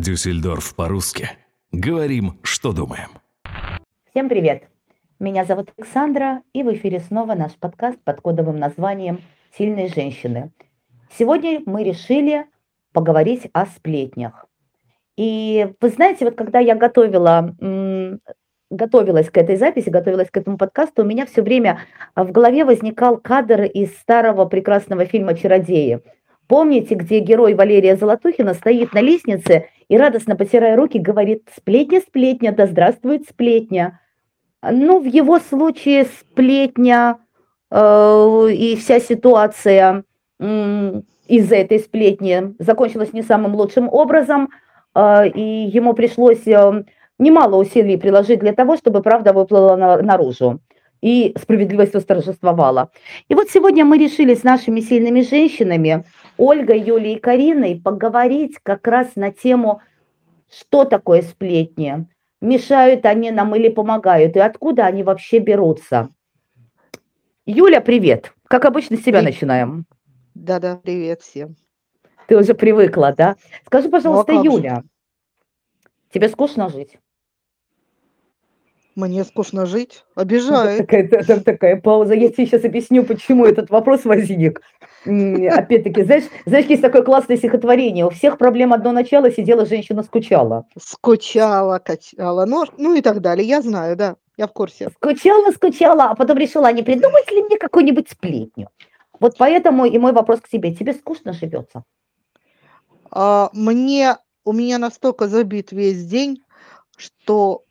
Дюссельдорф по-русски. Говорим, что думаем. Всем привет! Меня зовут Александра, и в эфире снова наш подкаст под кодовым названием «Сильные женщины». Сегодня мы решили поговорить о сплетнях. И вы знаете, вот когда я готовила, готовилась к этой записи, готовилась к этому подкасту, у меня все время в голове возникал кадр из старого прекрасного фильма «Чародеи». Помните, где герой Валерия Золотухина стоит на лестнице и радостно потирая руки говорит «Сплетня, сплетня, да здравствует сплетня». Ну, в его случае сплетня э, и вся ситуация э, из-за этой сплетни закончилась не самым лучшим образом, э, и ему пришлось э, немало усилий приложить для того, чтобы правда выплыла на, наружу и справедливость восторжествовала. И вот сегодня мы решили с нашими сильными женщинами, Ольгой, Юлей и Кариной, поговорить как раз на тему, что такое сплетни, мешают они нам или помогают, и откуда они вообще берутся. Юля, привет. Как обычно, с себя начинаем. Да-да, привет всем. Ты уже привыкла, да? Скажи, пожалуйста, ну, а Юля, тебе скучно жить? Мне скучно жить, обижает. Такая, там такая пауза. Я тебе сейчас объясню, почему этот вопрос возник. Опять-таки, знаешь, знаешь, есть такое классное стихотворение. У всех проблем одно начало, сидела женщина, скучала. Скучала, качала, ну, ну и так далее. Я знаю, да, я в курсе. Скучала, скучала, а потом решила, а не придумать ли мне какую-нибудь сплетню? Вот поэтому и мой вопрос к тебе. Тебе скучно живется? А, мне, у меня настолько забит весь день, что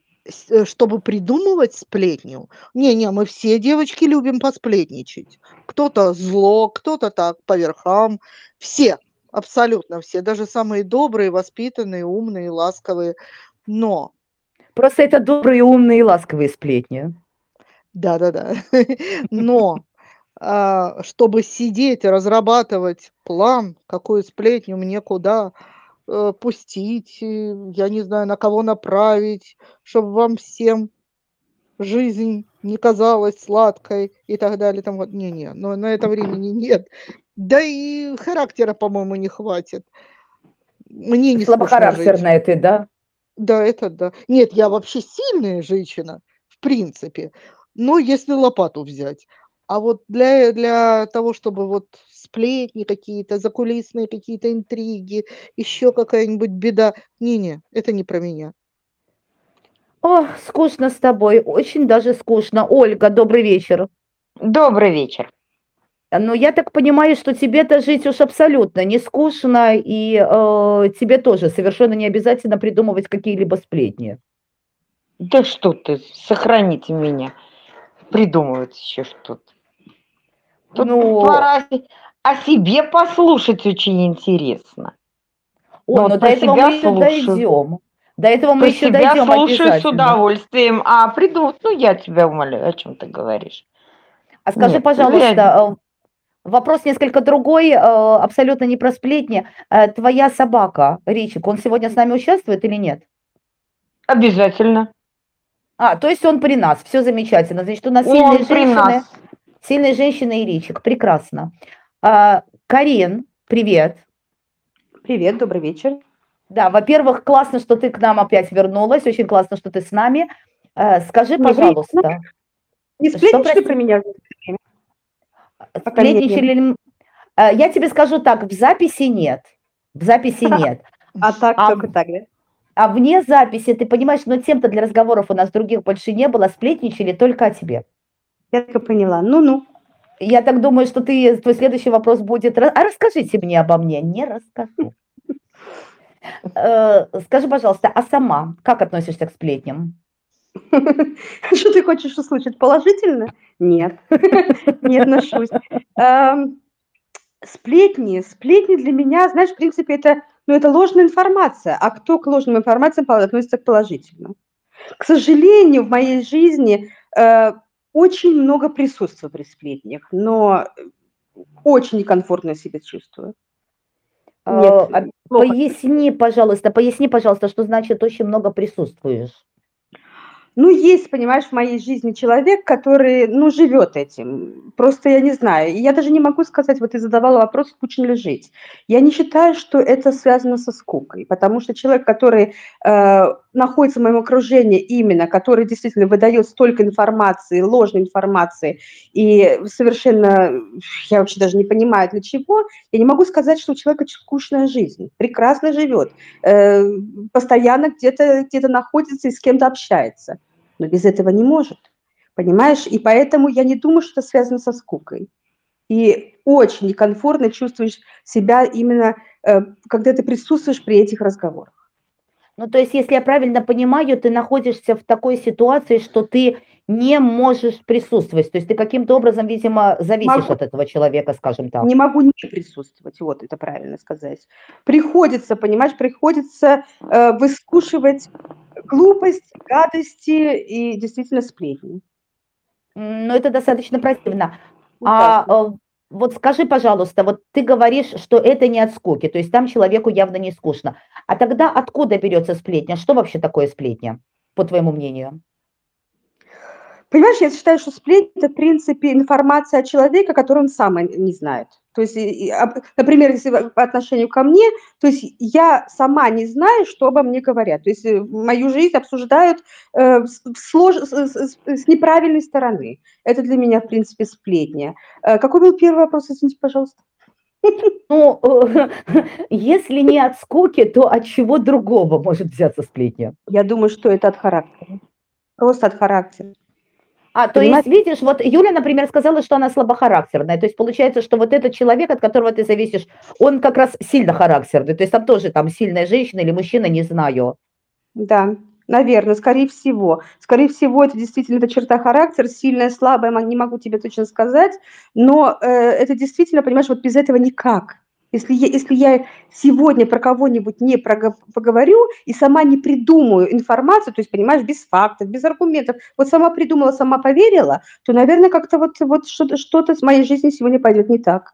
чтобы придумывать сплетню. Не-не, мы все девочки любим посплетничать. Кто-то зло, кто-то так по верхам. Все, абсолютно все, даже самые добрые, воспитанные, умные, ласковые. Но... Просто это добрые, умные и ласковые сплетни. Да-да-да. Но а, чтобы сидеть разрабатывать план, какую сплетню мне куда э, пустить, я не знаю, на кого направить, чтобы вам всем жизнь не казалась сладкой и так далее. Там вот, не-не, но на это времени нет. Да и характера, по-моему, не хватит. Мне не Слабохарактерная ты, да? Да, это да. Нет, я вообще сильная женщина, в принципе. Но если лопату взять. А вот для, для того, чтобы вот сплетни какие-то, закулисные какие-то интриги, еще какая-нибудь беда. Не-не, это не про меня. О, скучно с тобой, очень даже скучно. Ольга, добрый вечер. Добрый вечер. Ну, я так понимаю, что тебе-то жить уж абсолютно не скучно, и э, тебе тоже совершенно не обязательно придумывать какие-либо сплетни. Да что ты, сохраните меня. Придумывать еще что-то. Тут ну, пора о себе послушать очень интересно. О, но, но ну, до этого мы еще дойдем. До этого мы еще себя дойдем слушаю с удовольствием. А придумать, ну я тебя умоляю, о чем ты говоришь. А скажи, Нет, пожалуйста, я... Э, вопрос несколько другой, э, абсолютно не про сплетни. Э, твоя собака, Ричик, он сегодня с нами участвует или нет? Обязательно. А, то есть он при нас, все замечательно. Значит, у нас он сильные женщины. Нас. Сильные женщины и Ричик, прекрасно. А, Карин, привет. Привет, добрый вечер. Да, во-первых, классно, что ты к нам опять вернулась, очень классно, что ты с нами. А, скажи, пожалуйста. Не сплетничали про меня? Сплетничали... А, я тебе скажу так, в записи нет. В записи нет. А так, а, только так, да? А вне записи, ты понимаешь, но тем-то для разговоров у нас других больше не было, сплетничали только о тебе. Я только поняла. Ну-ну. Я так думаю, что ты, твой следующий вопрос будет, а расскажите мне обо мне. Не расскажу. Э, скажи, пожалуйста, а сама как относишься к сплетням? Что ты хочешь услышать? Положительно? Нет, не отношусь. Эм, сплетни. Сплетни для меня, знаешь, в принципе, это, ну, это ложная информация. А кто к ложным информациям относится к положительному? К сожалению, в моей жизни э, очень много присутствую при сплетнях, но очень некомфортно себя чувствую. Нет, а, поясни, пожалуйста, поясни, пожалуйста, что значит очень много присутствуешь. Ну, есть, понимаешь, в моей жизни человек, который, ну, живет этим. Просто я не знаю. Я даже не могу сказать, вот ты задавала вопрос, скучно ли жить. Я не считаю, что это связано со скукой, потому что человек, который э, находится в моем окружении именно, который действительно выдает столько информации, ложной информации, и совершенно, я вообще даже не понимаю, для чего, я не могу сказать, что у человека скучная жизнь. Прекрасно живет, э, постоянно где-то где находится и с кем-то общается но без этого не может. Понимаешь? И поэтому я не думаю, что это связано со скукой. И очень некомфортно чувствуешь себя именно, э, когда ты присутствуешь при этих разговорах. Ну, то есть, если я правильно понимаю, ты находишься в такой ситуации, что ты не можешь присутствовать. То есть ты каким-то образом, видимо, зависишь могу. от этого человека, скажем так. Не могу не присутствовать, вот это правильно сказать. Приходится, понимаешь, приходится э, выскушивать глупость, гадости и действительно сплетни. Ну, это достаточно противно. А э, вот скажи, пожалуйста, вот ты говоришь, что это не от скуки, то есть там человеку явно не скучно. А тогда откуда берется сплетня? Что вообще такое сплетня, по твоему мнению? Понимаешь, я считаю, что сплетня – это, в принципе, информация о человеке, которую он сам не знает. То есть, например, если по отношению ко мне, то есть я сама не знаю, что обо мне говорят. То есть э, мою жизнь обсуждают э, слож... с, с, с неправильной стороны. Это для меня, в принципе, сплетня. Э, какой был первый вопрос, извините, пожалуйста? Ну, если не от скуки, то от чего другого может взяться сплетня? Я думаю, что это от характера. Просто от характера. А, то есть, видишь, вот Юля, например, сказала, что она слабохарактерная. То есть получается, что вот этот человек, от которого ты зависишь, он как раз сильно характерный. То есть там тоже там сильная женщина или мужчина, не знаю. Да, наверное, скорее всего. Скорее всего, это действительно эта черта характера, сильная, слабая, не могу тебе точно сказать, но э, это действительно, понимаешь, вот без этого никак. Если я, если я сегодня про кого-нибудь не поговорю и сама не придумаю информацию, то есть, понимаешь, без фактов, без аргументов, вот сама придумала, сама поверила, то, наверное, как-то вот, вот что-то, что-то с моей жизнью сегодня пойдет не так.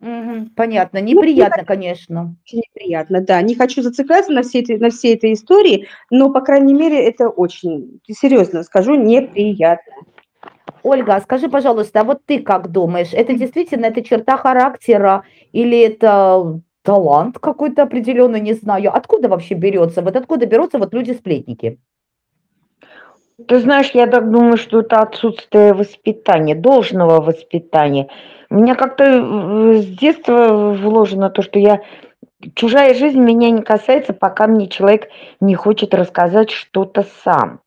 Угу, понятно, ну, неприятно, ну, конечно. Неприятно, да. Не хочу зацикляться на всей, этой, на всей этой истории, но, по крайней мере, это очень, серьезно скажу, неприятно. Ольга, а скажи, пожалуйста, а вот ты как думаешь, это действительно это черта характера или это талант какой-то определенный, не знаю. Откуда вообще берется? Вот откуда берутся вот люди-сплетники? Ты знаешь, я так думаю, что это отсутствие воспитания, должного воспитания. У меня как-то э, с детства вложено то, что я чужая жизнь меня не касается, пока мне человек не хочет рассказать что-то сам.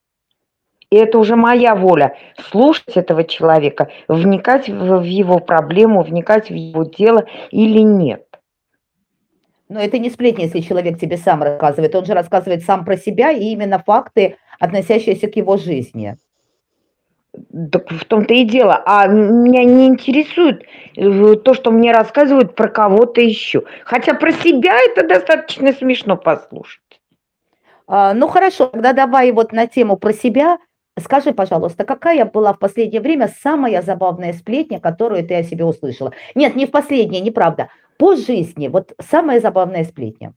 И это уже моя воля слушать этого человека, вникать в его проблему, вникать в его дело или нет. Но это не сплетни, если человек тебе сам рассказывает. Он же рассказывает сам про себя и именно факты, относящиеся к его жизни. Так в том-то и дело. А меня не интересует э, то, что мне рассказывают про кого-то еще. Хотя про себя это достаточно смешно послушать. А, ну хорошо, тогда давай вот на тему про себя Скажи, пожалуйста, какая была в последнее время самая забавная сплетня, которую ты о себе услышала? Нет, не в последнее, неправда. По жизни, вот самая забавная сплетня.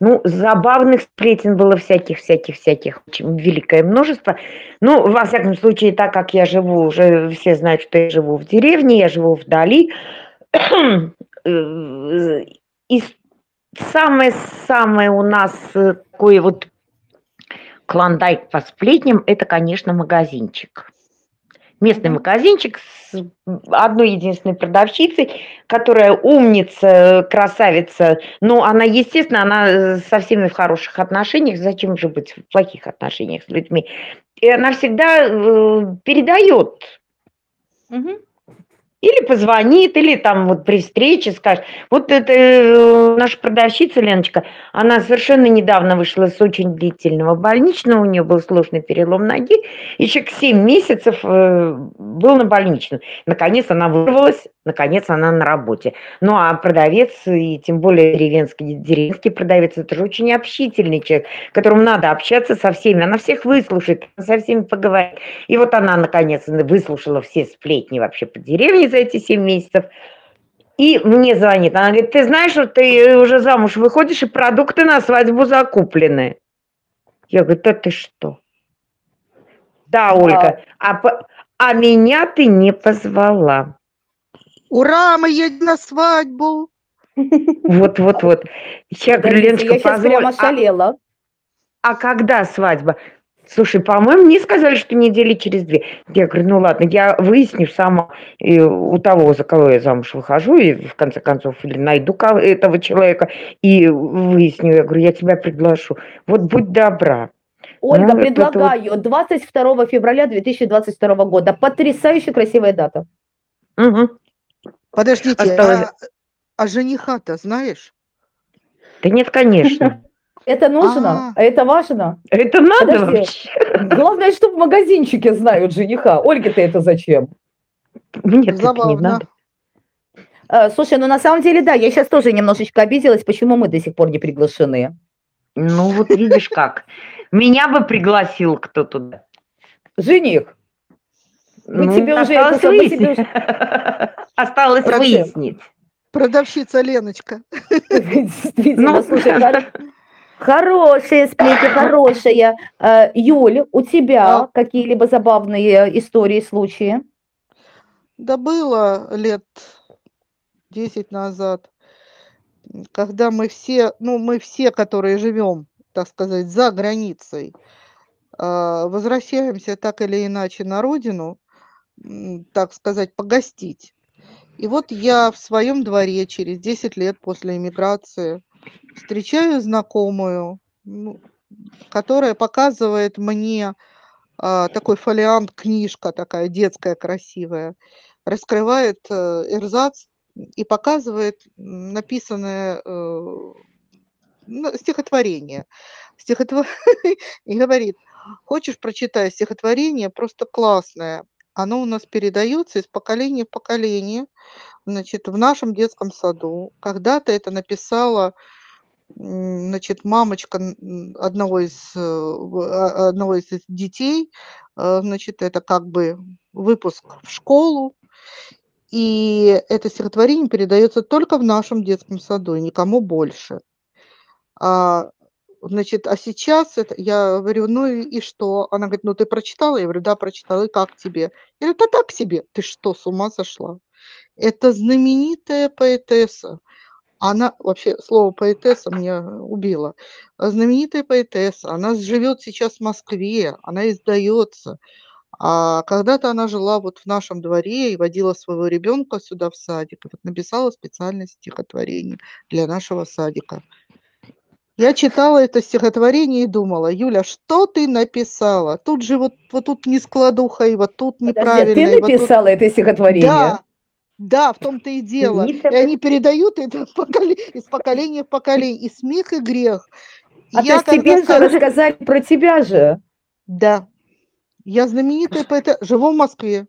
Ну, забавных сплетен было всяких, всяких, всяких, очень великое множество. Ну, во всяком случае, так как я живу, уже все знают, что я живу в деревне, я живу вдали. Э, и самое-самое у нас э, такое вот клондайк по сплетням – это, конечно, магазинчик. Местный магазинчик с одной единственной продавщицей, которая умница, красавица. Ну, она, естественно, она со всеми в хороших отношениях. Зачем же быть в плохих отношениях с людьми? И она всегда э, передает. Угу. Или позвонит, или там вот при встрече скажет. Вот это э, наша продавщица Леночка, она совершенно недавно вышла с очень длительного больничного, у нее был сложный перелом ноги, еще к 7 месяцев э, был на больничном. Наконец она вырвалась, наконец она на работе. Ну а продавец, и тем более деревенский, деревенский продавец, это же очень общительный человек, которому надо общаться со всеми, она всех выслушает, со всеми поговорит. И вот она наконец выслушала все сплетни вообще по деревне, за эти 7 месяцев. И мне звонит, она говорит, ты знаешь, что ты уже замуж выходишь, и продукты на свадьбу закуплены. Я говорю, да ты что? Да, Ольга. А, а меня ты не позвала. Ура, мы едем на свадьбу. Вот, вот, вот. Я говорю, Леночка, я сейчас позволь, прямо а- шалела. А когда свадьба? Слушай, по-моему, мне сказали, что недели через две. Я говорю, ну ладно, я выясню сама э, у того, за кого я замуж выхожу, и в конце концов, или найду этого человека и выясню. Я говорю, я тебя приглашу. Вот будь добра. Ольга, Ну, это вот- предлагаю 22 февраля 2022 года. Потрясающе красивая дата. Мгм. Подождите, Осталось- а, а жениха-то знаешь? Да нет, конечно. Это нужно? А. Это важно? Это надо Подожди. вообще. Главное, чтобы в магазинчике знают жениха. Ольге-то это зачем? Мне это не Забавно. надо. Э, Слушай, ну на самом деле, да, я сейчас тоже немножечко обиделась, почему мы до сих пор не приглашены. Ну вот видишь как. Меня бы пригласил кто туда. Жених, Мы Ну, тебе уже это самое себе выяснить. Осталось Процент. выяснить. Продавщица Леночка. действительно, Ну, слушай, хор- хорошая. Э, Юль, у тебя А? какие-либо забавные истории, случаи? Да было лет 10 назад, когда мы все, ну, мы все, которые живем, так сказать, за границей, а, возвращаемся так или иначе на родину, так сказать, погостить. И вот я в своем дворе через 10 лет после эмиграции встречаю знакомую, ну, которая показывает мне а, такой фолиант, книжка такая детская, красивая, раскрывает э, эрзац и показывает написанное э, ну, стихотворение. Стихотво- И говорит, хочешь прочитай стихотворение, просто классное. Оно у нас передается из поколения в поколение, значит, в нашем детском саду. Когда-то это написала значит, мамочка одного из, э, а- одного из детей, э, значит, это как бы выпуск в школу, и это стихотворение передается только в нашем детском саду, и никому больше. А, значит, а сейчас это, я говорю, ну и, что? Она говорит, ну ты прочитала? Я говорю, да, прочитала, и как тебе? Я говорю, да так себе. Ты что, с ума сошла? Это знаменитая поэтесса. Она, вообще, слово поэтесса меня убило. Знаменитая поэтесса, она живет сейчас в Москве, она издается. А когда-то она жила вот в нашем дворе и водила своего ребенка сюда в садик. Вот написала специальное стихотворение для нашего садика. Я читала это стихотворение и думала, Юля, что ты написала? Тут же вот, вот тут нескладуха, и вот тут Подожди, неправильно. ты и вот тут- написала это стихотворение? Да, да, в том-то и дело. И они передают это из поколения в поколение. И смех, и грех. А Я то есть тебе же когда- рассказали про тебя же. Да. Я знаменитая поэта. Живу в Москве.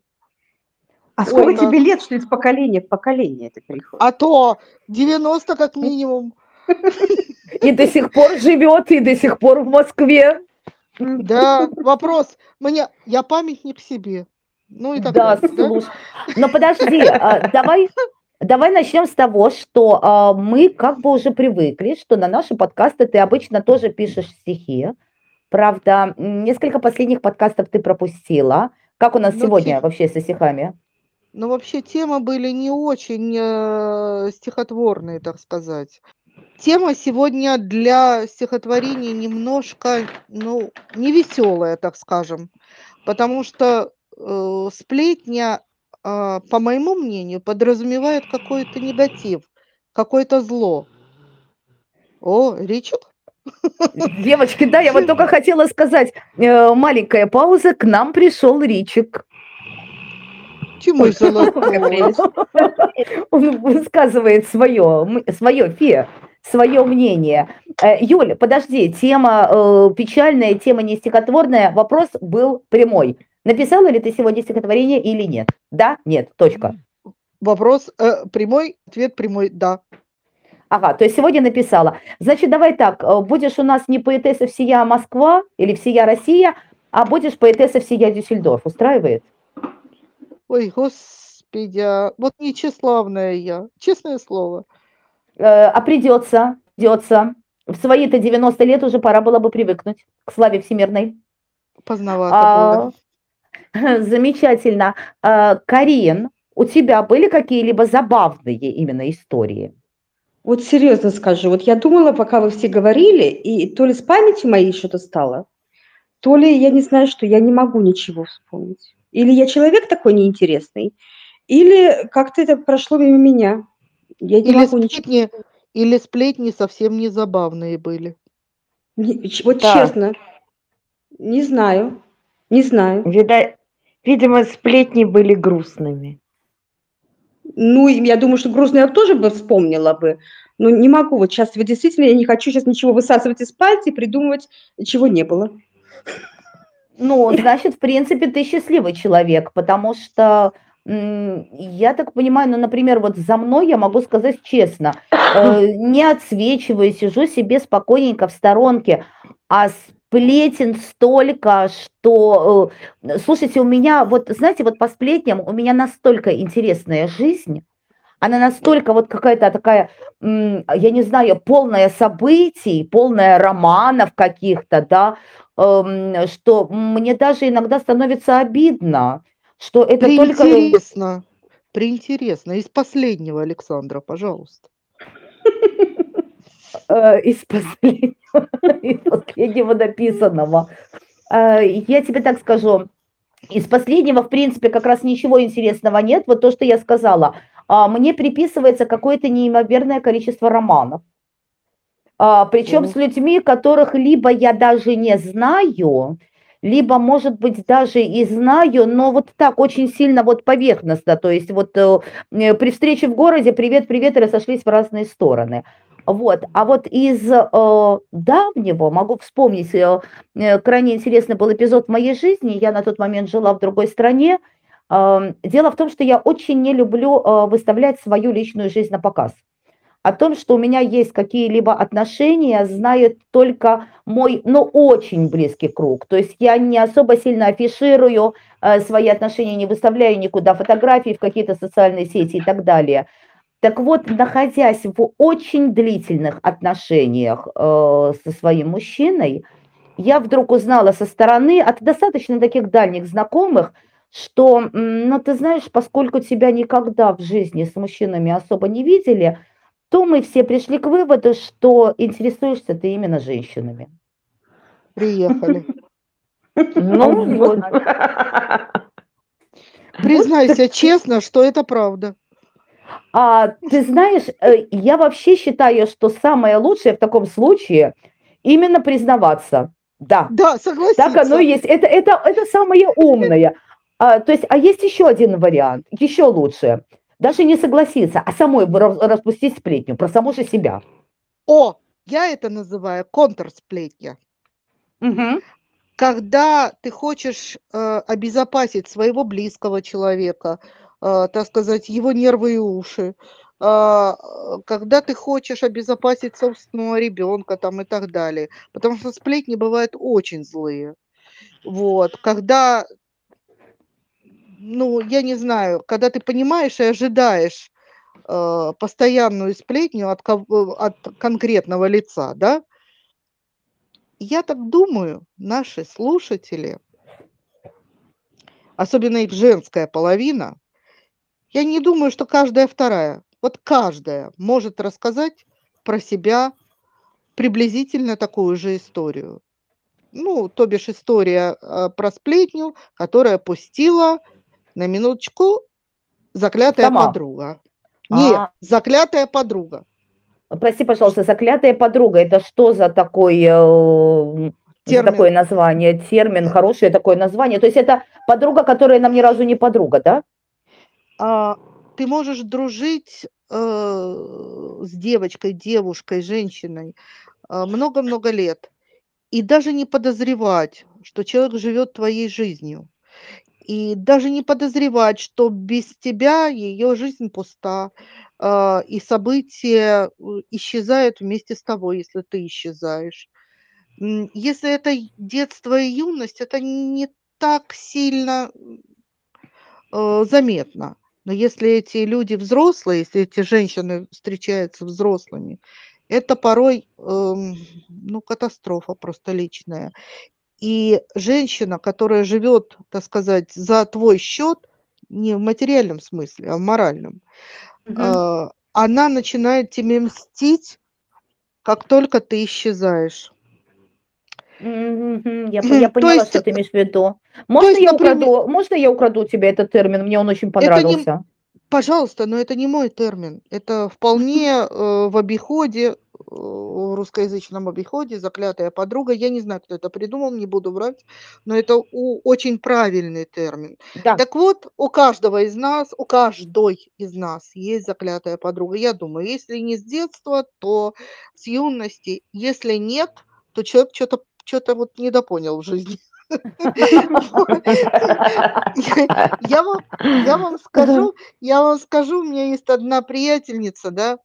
А сколько Ой, тебе лет, что из поколения в поколение это переходит? А то 90 как минимум. И до сих пор живет, и до сих пор в Москве. Да, вопрос. Мне, я памятник себе. Ну и так Да, далее, да? слушай. Но подожди, а, давай, давай начнем с того, что а, мы как бы уже привыкли, что на наши подкасты ты обычно тоже пишешь стихи. Правда, несколько последних подкастов ты пропустила. Как у нас Ну, сегодня те- вообще со стихами? Но вообще темы были не очень э, стихотворные, так сказать. Тема сегодня для стихотворений немножко, ну, не веселая, так скажем, потому что э, сплетня, э, по моему мнению, подразумевает какой-то негатив, какое-то зло. О, Ричик? Девочки, да, я вот только хотела сказать, э, маленькая пауза, к нам пришел Ричик. Чему золотой? Он высказывает свое, свое фе, свое мнение. Э, Юля, подожди, тема э, печальная, тема не стихотворная. Вопрос был прямой. Написала ли ты сегодня стихотворение или нет? Да, нет, точка. Вопрос э, прямой, ответ прямой, да. Ага, то есть сегодня написала. Значит, давай так, э, будешь у нас не поэтесса всея Москва или всея Россия, а будешь поэтесса всея Дюссельдорф. Устраивает? Ой, господи, а вот нечеславная я, честное слово. Э, а придется, придется. В свои-то 90 лет уже пора было бы привыкнуть к славе всемирной. Поздновато А, было. Замечательно. Э, Карин, у тебя были какие-либо забавные именно истории? Вот серьезно скажу, вот я думала, пока вы все говорили, и то ли с памятью моей что-то стало, то ли я не знаю, что я не могу ничего вспомнить. Или я человек такой неинтересный, или как-то это прошло мимо меня. Я не Или могу ничего. сплетни, или сплетни совсем не забавные были. Не- Вот Да. честно, не знаю, не знаю. Вида- Видимо, сплетни были грустными. Ну, я думаю, что грустно я тоже бы вспомнила бы, но не могу. Вот сейчас вот действительно я не хочу сейчас ничего высасывать из пальца и придумывать, чего не было. Ну, значит, в принципе, ты счастливый человек, потому что я так понимаю, ну, например, вот за мной я могу сказать честно, э, не отсвечиваю, сижу себе спокойненько в сторонке, а сплетен столько, что, э, слушайте, у меня, вот, знаете, вот по сплетням у меня настолько интересная жизнь, она настолько вот какая-то такая, я не знаю, полная событий, полная романов каких-то, да, что мне даже иногда становится обидно, что это только... Приинтересно. Приинтересно. Из последнего, Александра, пожалуйста. э, из последнего, из последнего написанного. Э, Я тебе так скажу, из последнего, в принципе, как раз ничего интересного нет. Вот то, что я сказала, а, мне приписывается какое-то неимоверное количество романов. А, Причем с людьми, которых либо я даже не знаю, либо, может быть, даже и знаю, но вот так очень сильно вот поверхностно. То есть вот э, э, при встрече в городе привет-привет и разошлись в разные стороны. Вот. А вот из э, давнего могу вспомнить, э, э, крайне интересный был эпизод в моей жизни. Я на тот момент жила в другой стране. Э, дело в том, что я очень не люблю э, выставлять свою личную жизнь на показ. О том, что у меня есть какие-либо отношения, знает только мой, ну, очень близкий круг. То есть я не особо сильно афиширую э, свои отношения, не выставляю никуда фотографии в какие-то социальные сети и так далее. Так вот, находясь в очень длительных отношениях э, со своим мужчиной, я вдруг узнала со стороны от достаточно таких дальних знакомых, что, ну, ты знаешь, поскольку тебя никогда в жизни с мужчинами особо не видели, то мы все пришли к выводу, что интересуешься ты именно женщинами. Приехали. Ну, Вот. Признайся честно, что это правда. А ты знаешь, э, я вообще считаю, что самое лучшее в таком случае именно признаваться. Да, Да, согласиться. так оно и есть. Это, это, это самое умное. А, то есть, а есть еще один вариант, еще лучше. Даже не согласиться, а самой распустить сплетню про саму же себя. О, я это называю контрсплетня. Мгм. Когда ты хочешь э, обезопасить своего близкого человека, э, так сказать, его нервы и уши, э, когда ты хочешь обезопасить собственного ребенка там и так далее. Потому что сплетни бывают очень злые. Вот, когда, ну, я не знаю, когда ты понимаешь и ожидаешь э, постоянную сплетню от, кого- от конкретного лица, да, я так думаю, наши слушатели, особенно их женская половина, я не думаю, что каждая вторая, вот каждая может рассказать про себя приблизительно такую же историю. Ну, то бишь история э, про сплетню, которая пустила на минуточку заклятая Сама. подруга. Нет, А. заклятая подруга. Прости, пожалуйста, заклятая подруга, это что за такой, э, Термин. такое название, термин, хорошее такое название? То есть это подруга, которая нам ни разу не подруга, да? а, ты можешь дружить э, с девочкой, девушкой, женщиной а, много-много лет и даже не подозревать, что человек живет твоей жизнью. И даже не подозревать, что без тебя ее жизнь пуста, а, и события э, исчезают вместе с тобой, если ты исчезаешь. Если это детство и юность, это не так сильно э, заметно. Но если эти люди взрослые, если эти женщины встречаются взрослыми, это порой, эм, ну, катастрофа просто личная. И женщина, которая живет, так сказать, за твой счет, не в материальном смысле, а в моральном, э, она начинает тебе мстить, как только ты исчезаешь. Мгм. Я, я То поняла, есть, что ты имеешь в виду. Можно есть, я например- украду, можно я украду у тебя этот термин? Мне он очень Это не- понравился. Пожалуйста, но это не мой термин. Это вполне э, в обиходе, в русскоязычном обиходе, заклятая подруга. Я не знаю, кто это придумал, не буду врать, но это очень правильный термин. Да. Так вот, у каждого из нас, у каждой из нас есть заклятая подруга. Я думаю, если не с детства, то с юности. Если нет, то человек что-то что-то вот недопонял в жизни. Я, вам, я вам скажу, я вам скажу, у меня есть одна приятельница, да,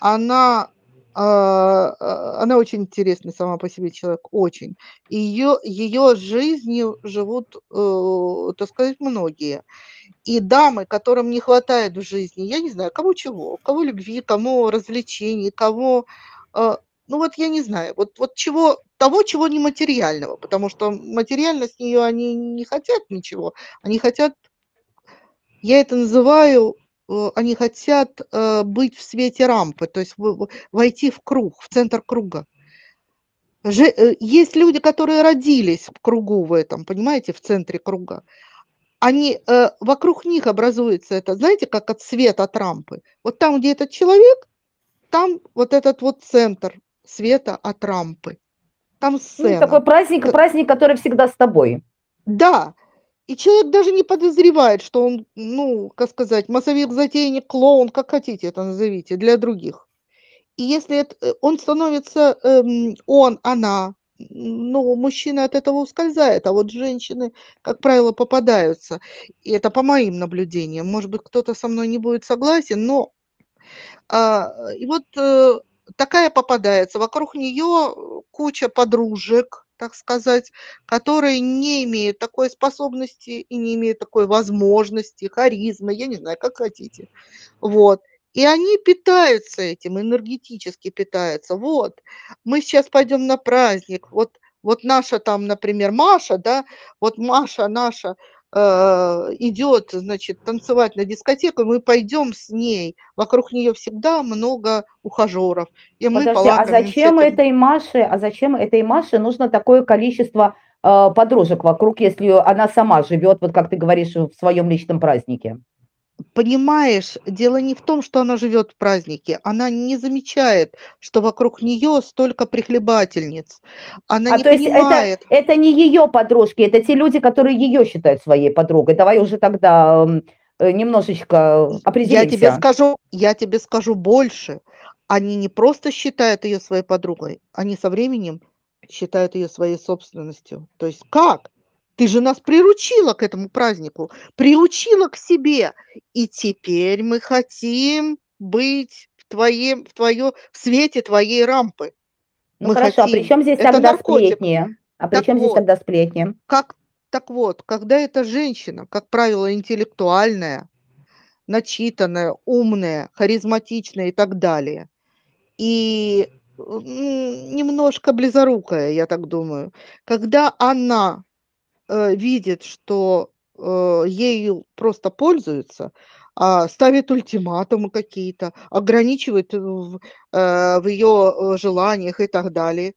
она, она очень интересный сама по себе человек, очень. И ее, ее жизнью живут, э, так сказать, многие. И дамы, которым не хватает в жизни, я не знаю, кому чего, кого любви, кому развлечений, кого, э, ну вот я не знаю, вот, вот чего, того, чего нематериального, потому что материально с нее они не хотят ничего, они хотят, я это называю, они хотят э, быть в свете рампы, то есть войти в круг, в центр круга. Э, есть люди, которые родились в кругу в этом, понимаете, в центре круга. Они, э, вокруг них образуется это, знаете, как от света от рампы. Вот там, где этот человек, там вот этот вот центр света от рампы. Там Ну, сцена. такой праздник, праздник, который всегда с тобой. Да. И человек даже не подозревает, что он, ну, как сказать, массовик, затейник, клоун, как хотите это назовите, для других. И если это, э, он становится, эм, он, она, ну, мужчина от этого ускользает, а вот женщины, как правило, попадаются. И это по моим наблюдениям. Может быть, кто-то со мной не будет согласен, но а, и вот э, такая попадается. Вокруг нее куча подружек, так сказать, которые не имеют такой способности и не имеют такой возможности, харизмы, я не знаю, как хотите. Вот. И они питаются этим, энергетически питаются. Вот, мы сейчас пойдем на праздник. Вот, вот наша там, например, Маша, да, вот Маша наша идет, значит, танцевать на дискотеку, мы пойдем с ней. Вокруг нее всегда много ухажеров. И мы Подожди, а зачем этим. этой Маше, а зачем этой Маше нужно такое количество э, подружек вокруг, если она сама живет, вот как ты говоришь, в своем личном празднике? Понимаешь, дело не в том, что она живет в празднике, она не замечает, что вокруг нее столько прихлебательниц. Она А не то есть это, понимает. это не ее подружки, это те люди, которые ее считают своей подругой. Давай уже тогда э, немножечко Я тебе определимся. скажу, я тебе скажу больше. Они не просто считают ее своей подругой, они со временем считают ее своей собственностью. То есть как? Ты же нас приручила к этому празднику, приучила к себе, и теперь мы хотим быть в твоем, в твое, в свете твоей рампы. Ну Мы хорошо, а при хотим. чем здесь Это тогда наркотик. сплетни? А при Так чем здесь вот. тогда сплетни? Как, так вот, когда эта женщина, как правило, интеллектуальная, начитанная, умная, харизматичная и так далее, и м, немножко близорукая, я так думаю, когда она э, видит, что э, ею просто пользуются, а, ставит ультиматумы какие-то, ограничивает в, э, в ее э, желаниях и так далее,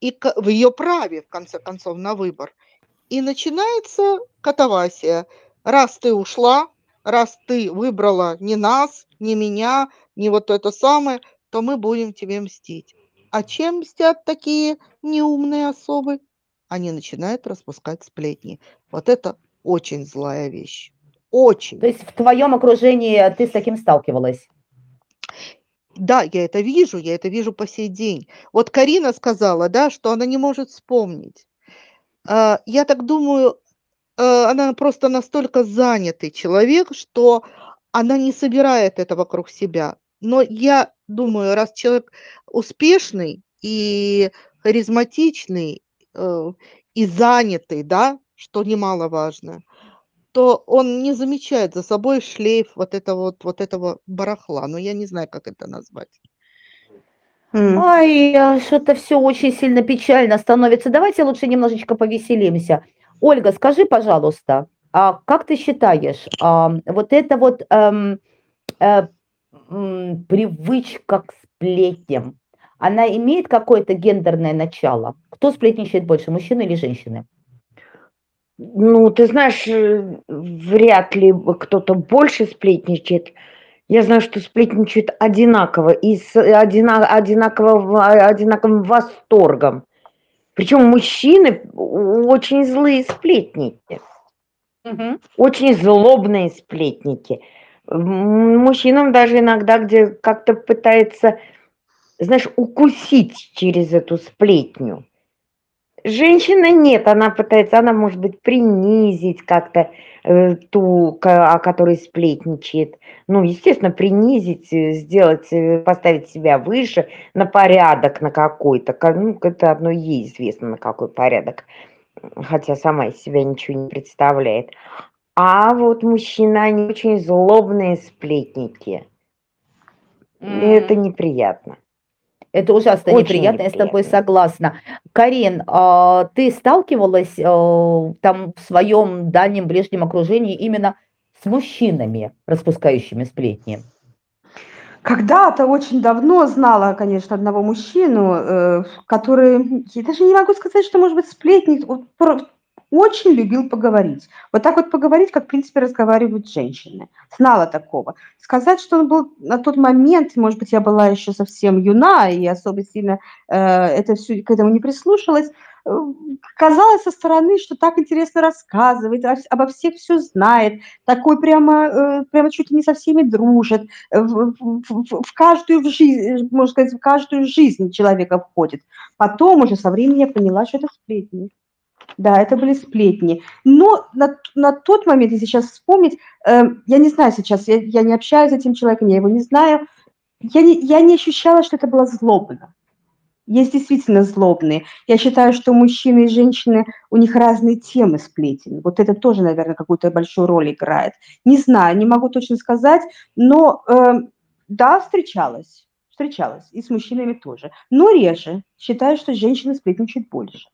и ка- в ее праве, в конце концов, на выбор. И начинается катавасия. Раз ты ушла, раз ты выбрала не нас, не меня, не вот это самое, то мы будем тебе мстить. А чем мстят такие неумные особы? Они начинают распускать сплетни. Вот это очень злая вещь. Очень. То есть в твоем окружении ты с таким сталкивалась? Да, я это вижу, я это вижу по сей день. Вот Карина сказала, да, что она не может вспомнить. А, Я так думаю, э, она просто настолько занятый человек, что она не собирает это вокруг себя. Но я думаю, раз человек успешный и харизматичный и занятый, да, что немаловажно, то он не замечает за собой шлейф вот этого вот, вот этого барахла. Но я не знаю, как это назвать. Ай, что-то все очень сильно печально становится. Давайте лучше немножечко повеселимся. Ольга, скажи, пожалуйста, а как ты считаешь, а, вот это вот эм, э, привычка к сплетням, она имеет какое-то гендерное начало? Кто сплетничает больше, мужчины или женщины? Ну, ты знаешь, э, вряд ли кто-то больше сплетничает. Я знаю, что сплетничают одинаково и с одина- одинаково, одинаковым восторгом. Причем мужчины очень злые сплетники, Мгм. очень злобные сплетники. Мужчинам даже иногда, где как-то пытается, знаешь, укусить через эту сплетню. Женщина нет, она пытается, она может быть принизить как-то э, ту, ка- о которой сплетничает. Ну, естественно, принизить, э, сделать, э, поставить себя выше на порядок на какой-то. ка- Ну, это одно ей известно, на какой порядок. Хотя сама из себя ничего не представляет. А вот мужчины, они очень злобные сплетники. И это неприятно. Это ужасно Очень неприятно, я с тобой неприятно. согласна. Карин, а, ты сталкивалась э, там в своем дальнем ближнем окружении именно с мужчинами, распускающими сплетни? Когда-то очень давно знала, конечно, одного мужчину, э, который, я даже не могу сказать, что, может быть, сплетник, очень любил поговорить. Вот так вот поговорить, как, в принципе, разговаривают женщины. Знала такого. Сказать, что он был на тот момент, может быть, я была еще совсем юна и особо сильно э, это все к этому не прислушалась, э, казалось со стороны, что так интересно рассказывает, обо всех все знает, такой прямо, э, прямо чуть ли не со всеми дружит, в, в- в- в каждую в жизнь, можно сказать, в каждую жизнь человека входит. Потом уже со временем я поняла, что это сплетни. Да, это были сплетни. Но на, на тот момент, если сейчас вспомнить, э, я не знаю сейчас, я, я не общаюсь с этим человеком, я его не знаю, я не, я не ощущала, что это было злобно. Есть действительно злобные. Я считаю, что мужчины и женщины, у них разные темы сплетен. Вот это тоже, наверное, какую-то большую роль играет. Не знаю, не могу точно сказать, но э, да, встречалась. Встречалась. И с мужчинами тоже. Но реже. Считаю, что женщины сплетничают больше.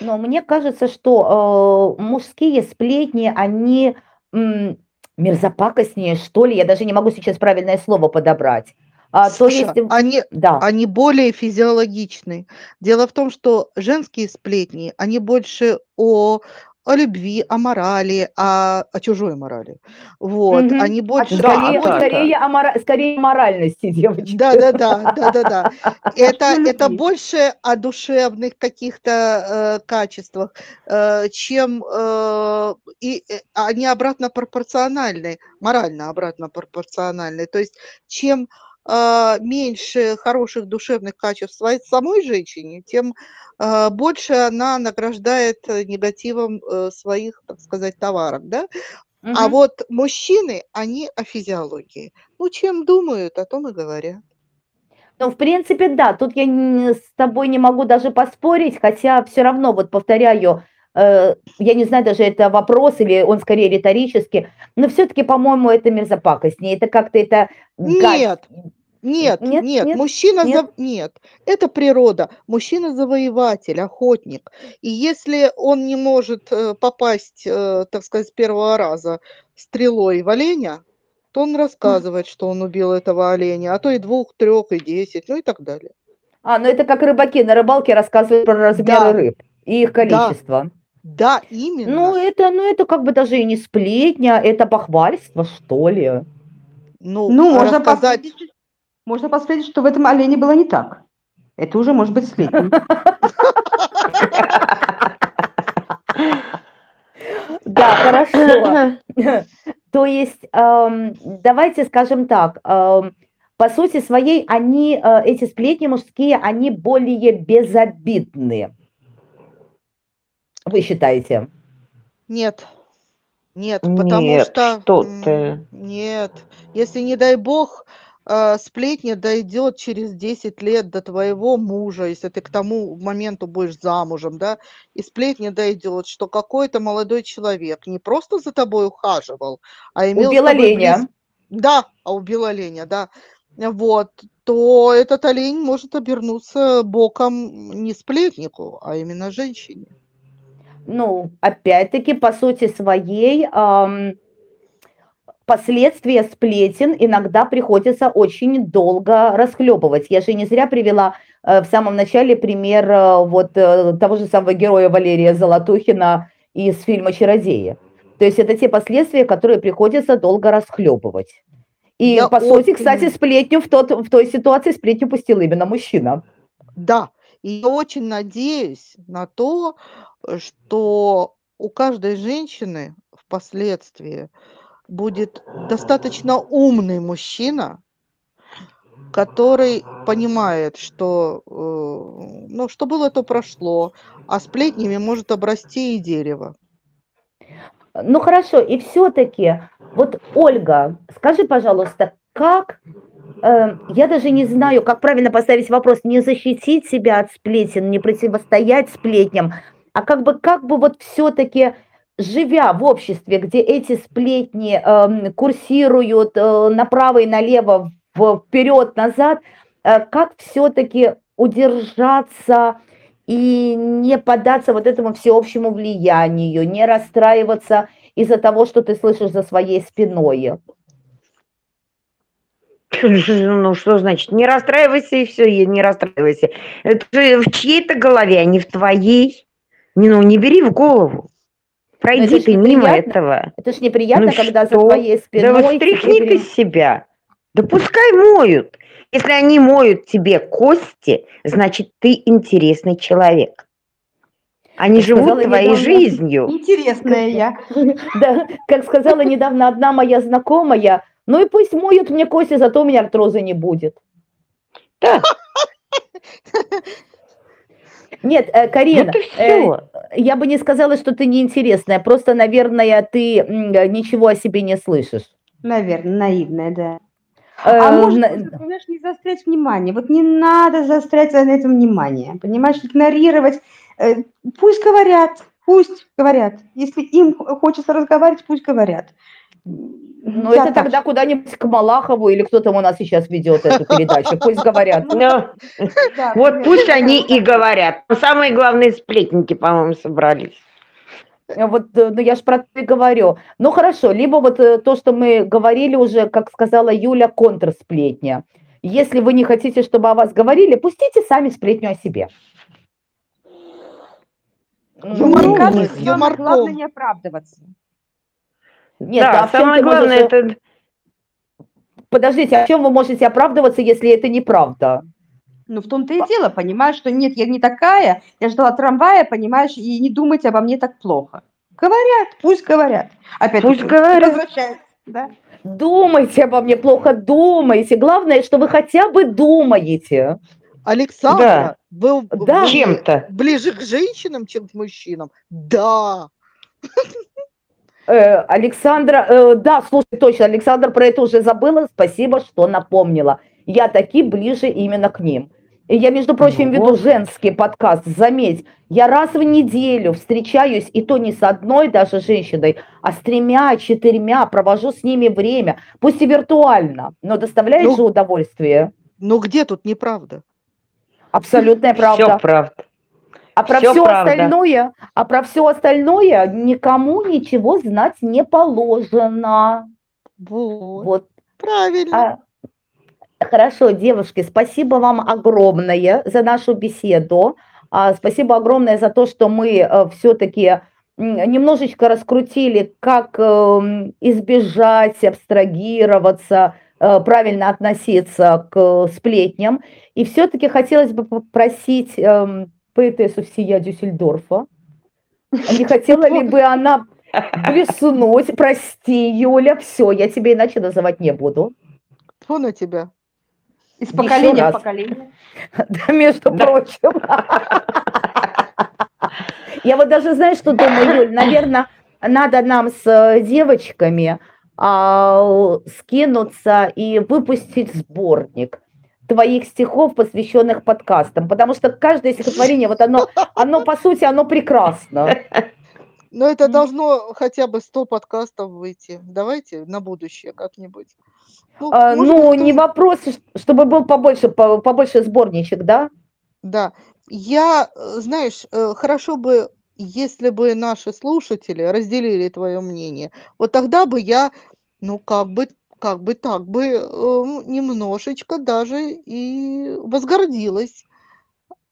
Но мне кажется, что э, мужские сплетни, они м, мерзопакостнее, что ли, я даже не могу сейчас правильное слово подобрать. А, то Саша, есть, они, да, они более физиологичны. Дело в том, что женские сплетни, они больше о, о любви, о морали, о, о чужой морали. Вот, Мгм. они А больше... Да, скорее, да, да. скорее, о мора- скорее моральности, девочки. Да, да, да, да, да, да. Это, О это больше о душевных каких-то э, качествах, э, чем э, и э, они обратно пропорциональны, морально обратно пропорциональны. То есть чем меньше хороших душевных качеств своей самой женщине, тем э, больше она награждает э, негативом э, своих, так сказать, товарок, да? А Мгм. вот мужчины, они о физиологии. Ну, чем думают, о том и говорят. Ну, в принципе, да, тут я с тобой не могу даже поспорить, хотя все равно, вот повторяю, я не знаю, даже это вопрос или он скорее риторический, но все-таки, по-моему, это мерзопакостнее, это как-то это... Нет, нет, Нет, нет, нет, мужчина нет. за... нет, это природа. Мужчина завоеватель, охотник. И если он не может э, попасть, э, так сказать, с первого раза стрелой в оленя, то он рассказывает, что он убил этого оленя, а то и двух, трех, и десять, ну и так далее. А, ну это как рыбаки на рыбалке рассказывают про размеры Да. рыб и их количество. Да, Ну, именно. это, ну, это как бы даже и не сплетня, это похвальство, что ли. Ну, Ну, можно посмотреть, можно посмотреть, что в этом олене было не так. Это уже может быть сплетня. Да, хорошо. То есть, ам, давайте скажем так, ам, по сути своей, они, э, эти сплетни мужские, они более безобидные. Вы считаете? Нет, нет, потому Нет, что... что ты. Нет, если, не дай бог, э, сплетня дойдет через 10 лет до твоего мужа, если ты к тому моменту будешь замужем, да, и сплетня дойдет, что какой-то молодой человек не просто за тобой ухаживал, а имел Убил оленя. близ- Да, а убил оленя, да. вот, то этот олень может обернуться боком не сплетнику, а именно женщине. Ну, опять-таки, по сути своей, ам, последствия сплетен иногда приходится очень долго расхлебывать. Я же не зря привела э, в самом начале пример э, вот э, того же самого героя Валерия Золотухина из фильма «Чародеи». То есть это те последствия, которые приходится долго расхлебывать. И, Я по сути, очень- кстати, сплетню в, тот, в той ситуации сплетню пустил именно мужчина. Да, и я очень надеюсь на то, э, что у каждой женщины впоследствии будет достаточно умный мужчина, который понимает, что, э, ну, что было, то прошло, а сплетнями может обрасти и дерево. Ну хорошо, и все-таки, вот Ольга, скажи, пожалуйста, как, э, я даже не знаю, как правильно поставить вопрос, не защитить себя от сплетен, не противостоять сплетням, а как бы, как бы вот все-таки, живя в обществе, где эти сплетни эм, курсируют э, направо и налево, вперед, назад, э, как все-таки удержаться и не поддаться вот этому всеобщему влиянию, не расстраиваться из-за того, что ты слышишь за своей спиной. Ну, что значит? Не расстраивайся и все, не расстраивайся. Это же в чьей-то голове, а не в твоей. Не, ну, не бери в голову. Пройди ты мимо этого. Это ж неприятно, Ну когда за что? твоей Да спиной... вот тебе стряхни ты с себя. Да пускай моют. Если они моют тебе кости, значит, ты интересный человек. Они Как живут сказала твоей недавно- жизнью. Интересная я. Да, как сказала недавно одна моя знакомая, ну и пусть моют мне кости, зато у меня артроза не будет. Да, Нет, э, Карина, вот и э, все. я бы не сказала, что ты неинтересная, просто, наверное, ты ничего о себе не слышишь. Наверное, наивная, да. А может, на- просто, понимаешь, не заострять внимание. Вот не надо заострять на этом внимание. Понимаешь, игнорировать. Э, Пусть говорят, пусть говорят. Если им хочется разговаривать, пусть говорят. Ну, Я это так тогда куда-нибудь к Малахову или кто там у нас сейчас ведет эту передачу, пусть говорят. Ну, Да, вот примерно пусть они и говорят. Самые главные сплетники, по-моему, собрались. Вот, э, ну я же про это и говорю. Ну хорошо, либо вот э, то, что мы говорили уже, как сказала Юля, контрсплетня. Если вы не хотите, чтобы о вас говорили, пустите сами сплетню о себе. Ну, юморком. главное не оправдываться. Нет, да, а самое главное можешь- это Подождите, а в чем вы можете оправдываться, если это неправда? Ну, в том-то и дело, понимаешь, что нет, я не такая, я ждала трамвая, понимаешь, и не думайте обо мне так плохо. Говорят, пусть говорят. Опять Пусть говорят. Да? Думайте обо мне, плохо думайте. Главное, что вы хотя бы думаете. Александра, вы Да. вы чем-то. ближе к женщинам, чем к мужчинам? Да. Э, Александра, э, да, слушай, точно, Александр про это уже забыла, спасибо, что напомнила. Я таки ближе именно к ним. И я, между прочим, Ну веду вот. женский подкаст, заметь, я раз в неделю встречаюсь, и то не с одной даже женщиной, а с тремя, четырьмя, провожу с ними время, пусть и виртуально, но доставляет Ну. же удовольствие. Но где тут неправда? Абсолютная правда. Все правда. А про все правда. остальное, а про все остальное никому ничего знать не положено. Вот, Вот. правильно. А, хорошо, девушки, спасибо вам огромное за нашу беседу. А, спасибо огромное за то, что мы все-таки немножечко раскрутили, как эм, избежать, абстрагироваться, э, правильно относиться к сплетням. И все-таки хотелось бы попросить эм, поэтессу всея Дюссельдорфа, не хотела ли бы она блеснуть? Прости, Юля, все, я тебя иначе называть не буду. Кто на тебя? Из поколения в поколение. Да, между Да. прочим. Я вот даже, знаешь, что думаю, Юль, наверное, надо нам с э, девочками а, скинуться и выпустить сборник твоих стихов, посвященных подкастам, потому что каждое стихотворение, вот оно, оно по сути, оно прекрасно. Но это должно хотя бы 100 подкастов выйти. Давайте на будущее как-нибудь. Ну, А, ну, не вопрос, чтобы был побольше, по- побольше сборничек, да? Да, я, э, знаешь, э, хорошо бы, если бы наши слушатели разделили твое мнение. Вот тогда бы я, ну, как бы, как бы так бы э, немножечко даже и возгордилась.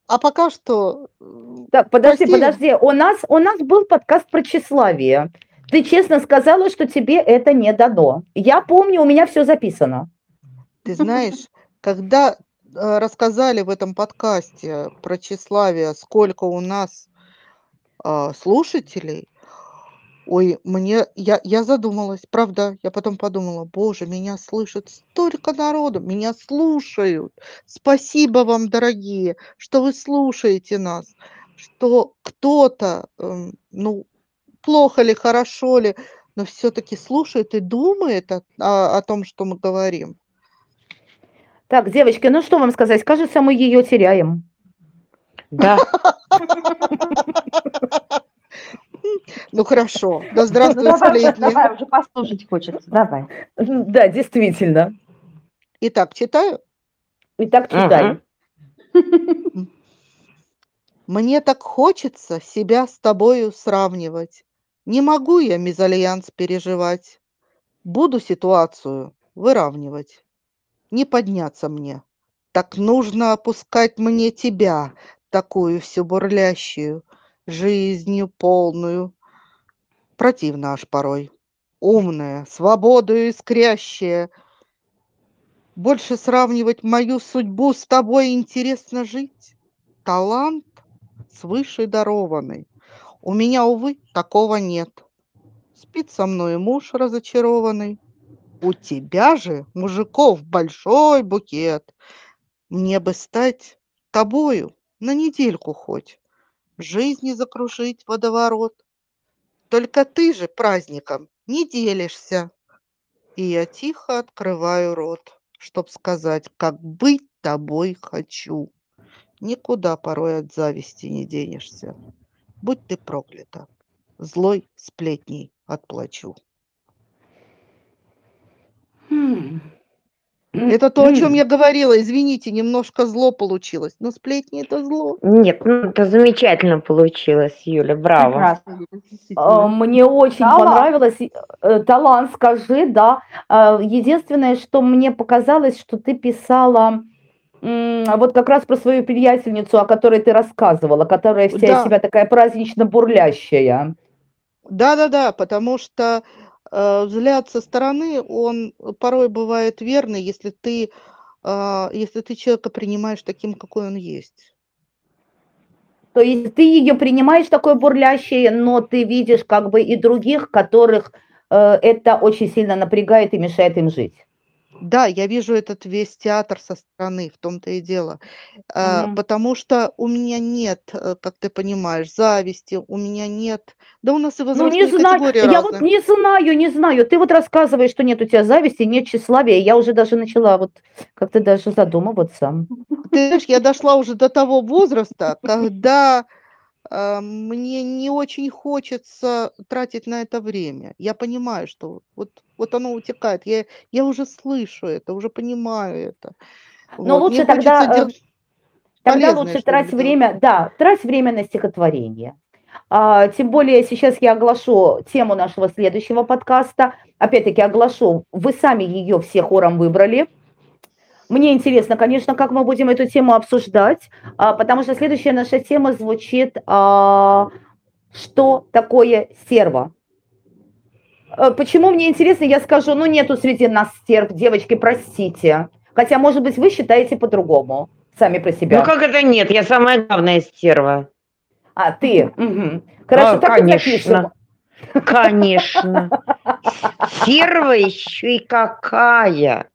А пока что, Так, подожди, Прости. подожди. У нас, у нас был подкаст про тщеславие. Ты честно сказала, что тебе это не дано. Я помню, у меня все записано. ты знаешь, когда э, рассказали в этом подкасте про тщеславие, сколько у нас а, слушателей, ой, мне, я, я задумалась, правда, я потом подумала, боже, меня слышит столько народу, меня слушают. Спасибо вам, дорогие, что вы слушаете нас, что кто-то, эм, ну, плохо ли, хорошо ли, но все-таки слушает и думает о, о- о том, что мы говорим. Так, девочки, ну что вам сказать? Кажется, мы ее теряем. Да, Ну хорошо, да здравствует давай, сплетни. давай, уже послушать хочется, давай. Да, действительно. Итак, читаю. Итак, читай. Мгм. Мне так хочется себя с тобою сравнивать. Не могу я мезальянс переживать. Буду ситуацию выравнивать. Не подняться мне. Так нужно опускать мне тебя, такую всю бурлящую, жизнью полную. Противно аж порой. Умная, свободою искрящая. Больше сравнивать мою судьбу с тобой интересно жить. Талант свыше дарованный. У меня, увы, такого нет. Спит со мной муж разочарованный. У тебя же, мужиков, большой букет. Мне бы стать тобою на недельку хоть. Жизни закружить водоворот. Только ты же праздником не делишься. И я тихо открываю рот, чтоб сказать, как быть тобой хочу. Никуда порой от зависти не денешься. Будь ты проклята, злой сплетней отплачу. Хм. Это то, о чем я говорила. Извините, немножко зло получилось. Но сплетни это зло. Нет, ну это замечательно получилось, Юля, браво. Прекрасно, А. Мне очень Талант. понравилось. Э, Талант, скажи, да. А, Единственное, что мне показалось, что ты писала вот как раз про свою приятельницу, о которой ты рассказывала, которая вся из Да. себя такая празднично бурлящая. Да-да-да, потому что взгляд со стороны, он порой бывает верный, если ты, э, если ты человека принимаешь таким, какой он есть. То есть ты ее принимаешь такой бурлящей, но ты видишь как бы и других, которых э, это очень сильно напрягает и мешает им жить. Да, я вижу этот весь театр со стороны, в том-то и дело. Мгм. Потому что у меня нет, э, как ты понимаешь, зависти, у меня нет... Да у нас и Ну, возрастные не знаю, категории я разные. вот не знаю, не знаю. Ты вот рассказываешь, что нет у тебя зависти, нет тщеславия. Я уже даже начала вот как-то даже задумываться. Ты знаешь, я дошла уже до того возраста, когда мне не очень хочется тратить на это время. Я понимаю, что вот, вот оно утекает. Я, я уже слышу это, уже понимаю это. Но Вот, мне лучше тогда, э, делать Тогда лучше делать. время, да, трать время на стихотворение. А, тем более сейчас я оглашу тему нашего следующего подкаста. Опять-таки оглашу, вы сами ее все хором выбрали. Мне интересно, конечно, как мы будем эту тему обсуждать, а, потому что следующая наша тема звучит а, «Что такое стерва?». Э, Почему мне интересно, я скажу, ну нету среди нас стерв, девочки, простите. Хотя, может быть, вы считаете по-другому, сами про себя. Ну как это нет? Я самая главная стерва. А, ты. Мгм. Хорошо, А, так и конечно. Конечно. Стерва еще и какая.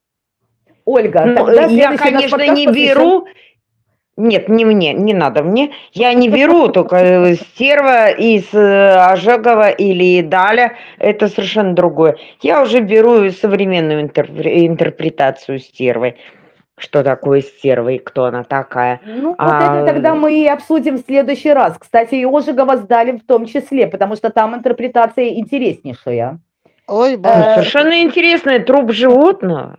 Ольга, Ну, тогда я, следующий наш конечно, не беру. Нет, не мне, не надо мне. Я не беру только э, стерва из э, Ожегова или Даля. Это совершенно другое. Я уже беру современную интерпре- интерпретацию стервы. Что такое стерва и кто она такая. Ну, вот А, это тогда мы и обсудим в следующий раз. Кстати, и Ожегова сдали в том числе, потому что там интерпретация интереснейшая. Ой, Э, Ну, боже. совершенно интересный труп животного.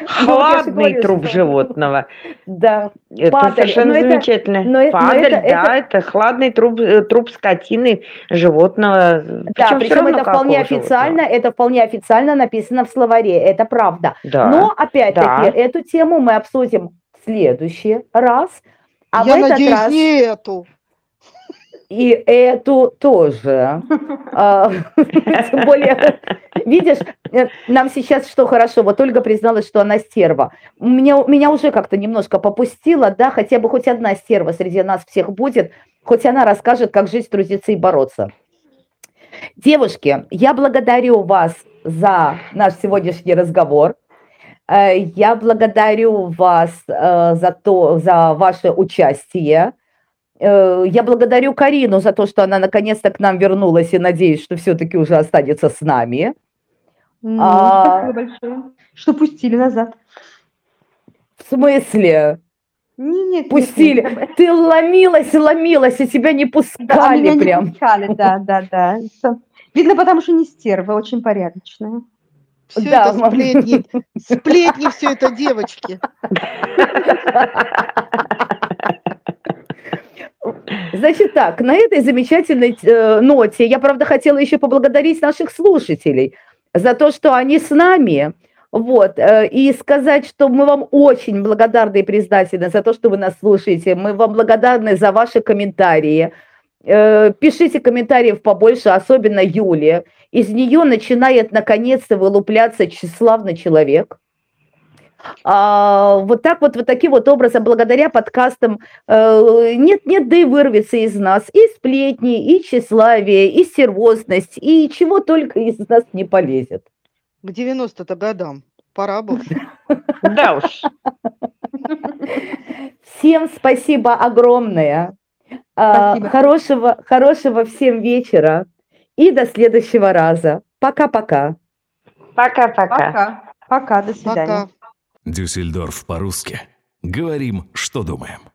Ну, Хладный труп животного. Да, Это Падаль. совершенно Но это- замечательно. но это- но Падаль, это- да, это хладный труп, э, труп скотины, животного. да, причем равно это вполне официально, это вполне официально написано в словаре, это правда. животного. Да. Но опять-таки да. эту тему мы обсудим в следующий раз. А Я в этот надеюсь, раз не эту. И эту тоже. А, Тем более, видишь, э, нам сейчас что хорошо, вот Ольга призналась, что она стерва. Меня, меня уже как-то немножко попустило, да, хотя бы хоть одна стерва среди нас всех будет, хоть она расскажет, как жить, трудиться и бороться. Девушки, я благодарю вас за наш сегодняшний разговор. Э, Я благодарю вас э, за то, за ваше участие. Э, Я благодарю Карину за то, что она наконец-то к нам вернулась и надеюсь, что все-таки уже останется с нами. М, А. Спасибо большое, что пустили назад. В смысле? Не- Нет, нет, Пустили. нет. Ты ломилась, ломилась, и тебя не Да, пускали меня не прям. пускали, да, да, да. Видно, потому что не стерва, очень порядочная. Все Да, это сплетни. Сплетни все это девочки. Значит так, на этой замечательной э, ноте я, правда, хотела еще поблагодарить наших слушателей за то, что они с нами, вот, э, и сказать, что мы вам очень благодарны и признательны за то, что вы нас слушаете, мы вам благодарны за ваши комментарии. Э, Пишите комментариев побольше, особенно Юле. Из нее начинает наконец-то вылупляться тщеславный человек. А, вот так вот, вот таким вот образом, благодаря подкастам, э, нет-нет, да и вырвется из нас и сплетни, и тщеславие, и стервозность, и чего только из нас не полезет. К 90-то годам. Пора бы. Да уж. Всем спасибо огромное. А, Спасибо. Хорошего, хорошего всем вечера и до следующего раза. Пока-пока. Пока-пока. Пока. Пока, до свидания. Пока. Дюссельдорф по-русски. Говорим, что думаем.